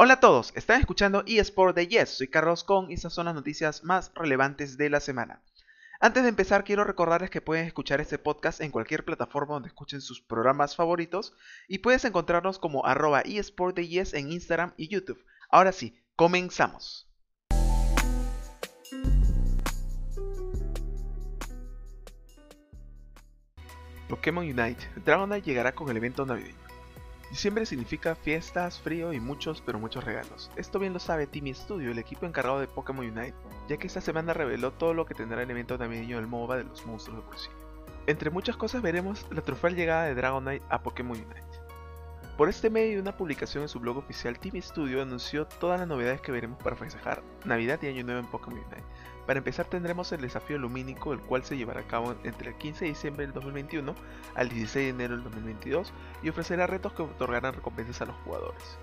Hola a todos, están escuchando eSport de Yes, soy Carlos con y estas son las noticias más relevantes de la semana. Antes de empezar quiero recordarles que pueden escuchar este podcast en cualquier plataforma donde escuchen sus programas favoritos y puedes encontrarnos como arroba eSport de en Instagram y YouTube. Ahora sí, comenzamos. Pokémon Unite, Dragonite llegará con el evento navideño. Diciembre significa fiestas, frío y muchos pero muchos regalos. Esto bien lo sabe Timmy Studio, el equipo encargado de Pokémon Unite, ya que esta semana reveló todo lo que tendrá el evento navideño del MOBA de los monstruos de sí. Entre muchas cosas veremos la triunfal llegada de Dragonite a Pokémon Unite. Por este medio una publicación en su blog oficial, Timmy Studio anunció todas las novedades que veremos para festejar Navidad y Año Nuevo en Pokémon Unite. Para empezar tendremos el desafío lumínico, el cual se llevará a cabo entre el 15 de diciembre del 2021 al 16 de enero del 2022 y ofrecerá retos que otorgarán recompensas a los jugadores.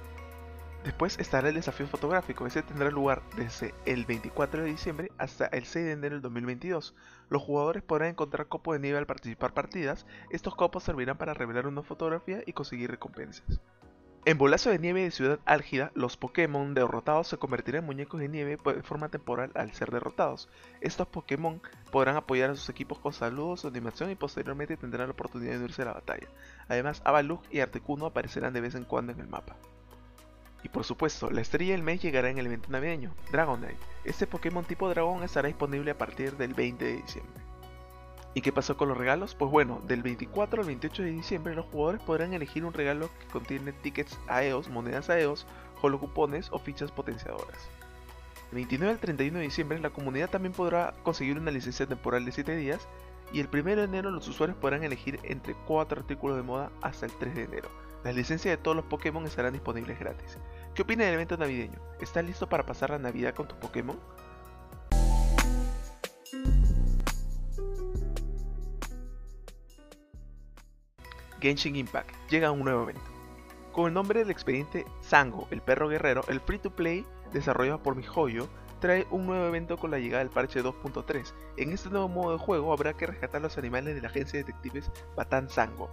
Después estará el desafío fotográfico, ese tendrá lugar desde el 24 de diciembre hasta el 6 de enero del 2022. Los jugadores podrán encontrar copos de nieve al participar partidas, estos copos servirán para revelar una fotografía y conseguir recompensas. En Bolazo de Nieve de Ciudad Álgida, los Pokémon derrotados se convertirán en muñecos de nieve de forma temporal al ser derrotados. Estos Pokémon podrán apoyar a sus equipos con saludos animación y posteriormente tendrán la oportunidad de unirse a la batalla. Además, Avalugg y Articuno aparecerán de vez en cuando en el mapa. Y por supuesto, la estrella del mes llegará en el evento navideño, Dragonite. Este Pokémon tipo dragón estará disponible a partir del 20 de diciembre. ¿Y qué pasó con los regalos? Pues bueno, del 24 al 28 de diciembre los jugadores podrán elegir un regalo que contiene tickets AEOS, monedas AEOS, holocupones o fichas potenciadoras. Del 29 al 31 de diciembre la comunidad también podrá conseguir una licencia temporal de 7 días y el 1 de enero los usuarios podrán elegir entre 4 artículos de moda hasta el 3 de enero. Las licencias de todos los Pokémon estarán disponibles gratis. ¿Qué opina del evento navideño? ¿Estás listo para pasar la Navidad con tu Pokémon? Genshin Impact llega a un nuevo evento. Con el nombre del expediente Sango, el perro guerrero, el free to play desarrollado por MiHoYo trae un nuevo evento con la llegada del parche 2.3. En este nuevo modo de juego habrá que rescatar los animales de la agencia de detectives Batan Sango.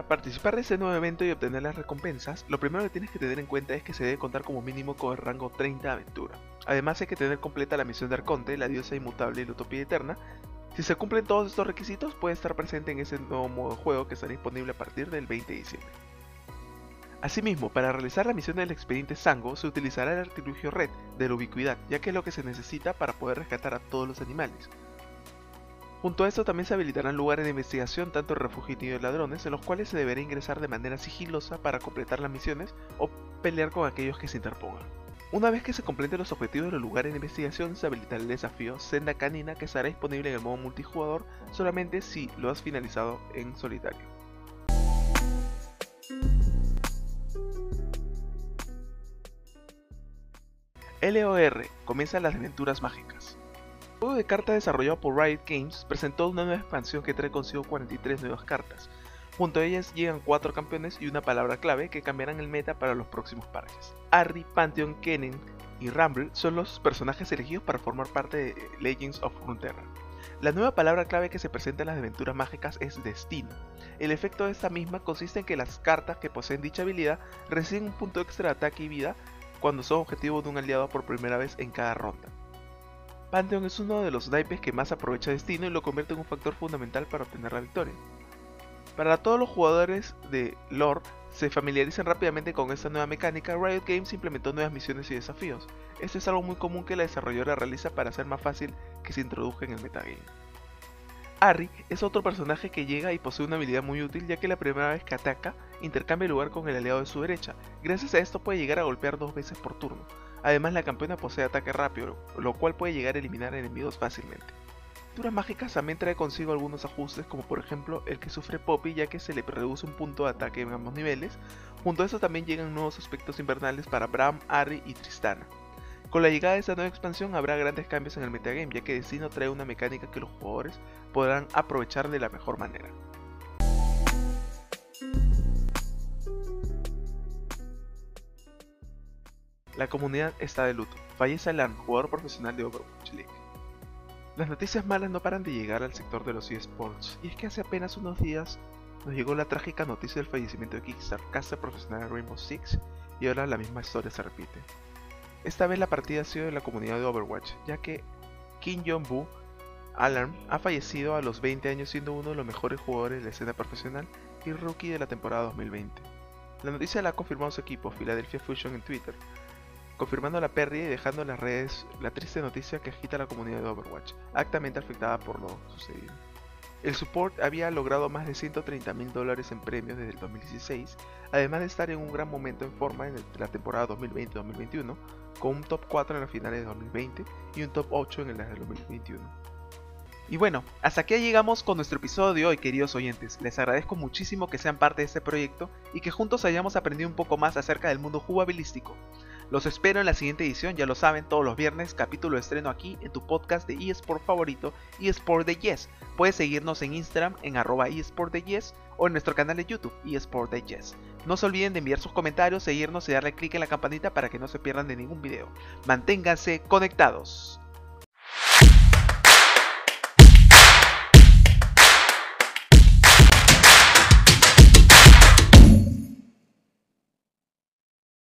Para participar de este nuevo evento y obtener las recompensas, lo primero que tienes que tener en cuenta es que se debe contar como mínimo con el rango 30 de aventura. Además hay que tener completa la misión de Arconte, la diosa inmutable y la utopía eterna, si se cumplen todos estos requisitos, puede estar presente en ese nuevo modo de juego que estará disponible a partir del 20 de diciembre. Asimismo, para realizar la misión del expediente Sango se utilizará el artilugio Red de la ubicuidad, ya que es lo que se necesita para poder rescatar a todos los animales. Junto a esto también se habilitarán lugares de investigación tanto en refugio y ladrones, en los cuales se deberá ingresar de manera sigilosa para completar las misiones o pelear con aquellos que se interpongan. Una vez que se completen los objetivos de los lugares de investigación, se habilitará el desafío Senda Canina que estará disponible en el modo multijugador solamente si lo has finalizado en solitario. LOR comienza las aventuras mágicas. Juego de cartas desarrollado por Riot Games presentó una nueva expansión que trae consigo 43 nuevas cartas, Junto a ellas llegan cuatro campeones y una palabra clave que cambiarán el meta para los próximos parches. Arri, Pantheon, Kennen y Rumble son los personajes elegidos para formar parte de Legends of Runeterra. La nueva palabra clave que se presenta en las aventuras mágicas es Destino. El efecto de esta misma consiste en que las cartas que poseen dicha habilidad reciben un punto extra de ataque y vida cuando son objetivo de un aliado por primera vez en cada ronda. Pantheon es uno de los naipes que más aprovecha Destino y lo convierte en un factor fundamental para obtener la victoria. Para todos los jugadores de lore se familiaricen rápidamente con esta nueva mecánica, Riot Games implementó nuevas misiones y desafíos. Esto es algo muy común que la desarrolladora realiza para hacer más fácil que se introduzca en el metagame. Harry es otro personaje que llega y posee una habilidad muy útil ya que la primera vez que ataca intercambia lugar con el aliado de su derecha. Gracias a esto puede llegar a golpear dos veces por turno. Además la campeona posee ataque rápido, lo cual puede llegar a eliminar enemigos fácilmente. Aventuras mágicas también trae consigo algunos ajustes como por ejemplo el que sufre Poppy ya que se le reduce un punto de ataque en ambos niveles. Junto a eso también llegan nuevos aspectos invernales para Bram, Ari y Tristana. Con la llegada de esta nueva expansión habrá grandes cambios en el metagame ya que Destino trae una mecánica que los jugadores podrán aprovechar de la mejor manera. La comunidad está de luto. Fallece Alan, jugador profesional de Overwatch League. Las noticias malas no paran de llegar al sector de los eSports, y es que hace apenas unos días nos llegó la trágica noticia del fallecimiento de Kickstarter, profesional de Rainbow Six, y ahora la misma historia se repite. Esta vez la partida ha sido de la comunidad de Overwatch, ya que Kim Jong-bu Alarm ha fallecido a los 20 años siendo uno de los mejores jugadores de la escena profesional y rookie de la temporada 2020. La noticia la ha confirmado su equipo, Philadelphia Fusion, en Twitter, confirmando la pérdida y dejando en las redes la triste noticia que agita a la comunidad de Overwatch, altamente afectada por lo sucedido. El support había logrado más de 130 mil dólares en premios desde el 2016, además de estar en un gran momento en forma en la temporada 2020-2021, con un top 4 en las finales de 2020 y un top 8 en las de 2021. Y bueno, hasta aquí llegamos con nuestro episodio de hoy, queridos oyentes. Les agradezco muchísimo que sean parte de este proyecto y que juntos hayamos aprendido un poco más acerca del mundo jugabilístico. Los espero en la siguiente edición, ya lo saben, todos los viernes, capítulo de estreno aquí en tu podcast de eSport favorito, eSport de Yes. Puedes seguirnos en Instagram en arroba eSport de o en nuestro canal de YouTube eSport de Yes. No se olviden de enviar sus comentarios, seguirnos y darle clic en la campanita para que no se pierdan de ningún video. Manténganse conectados.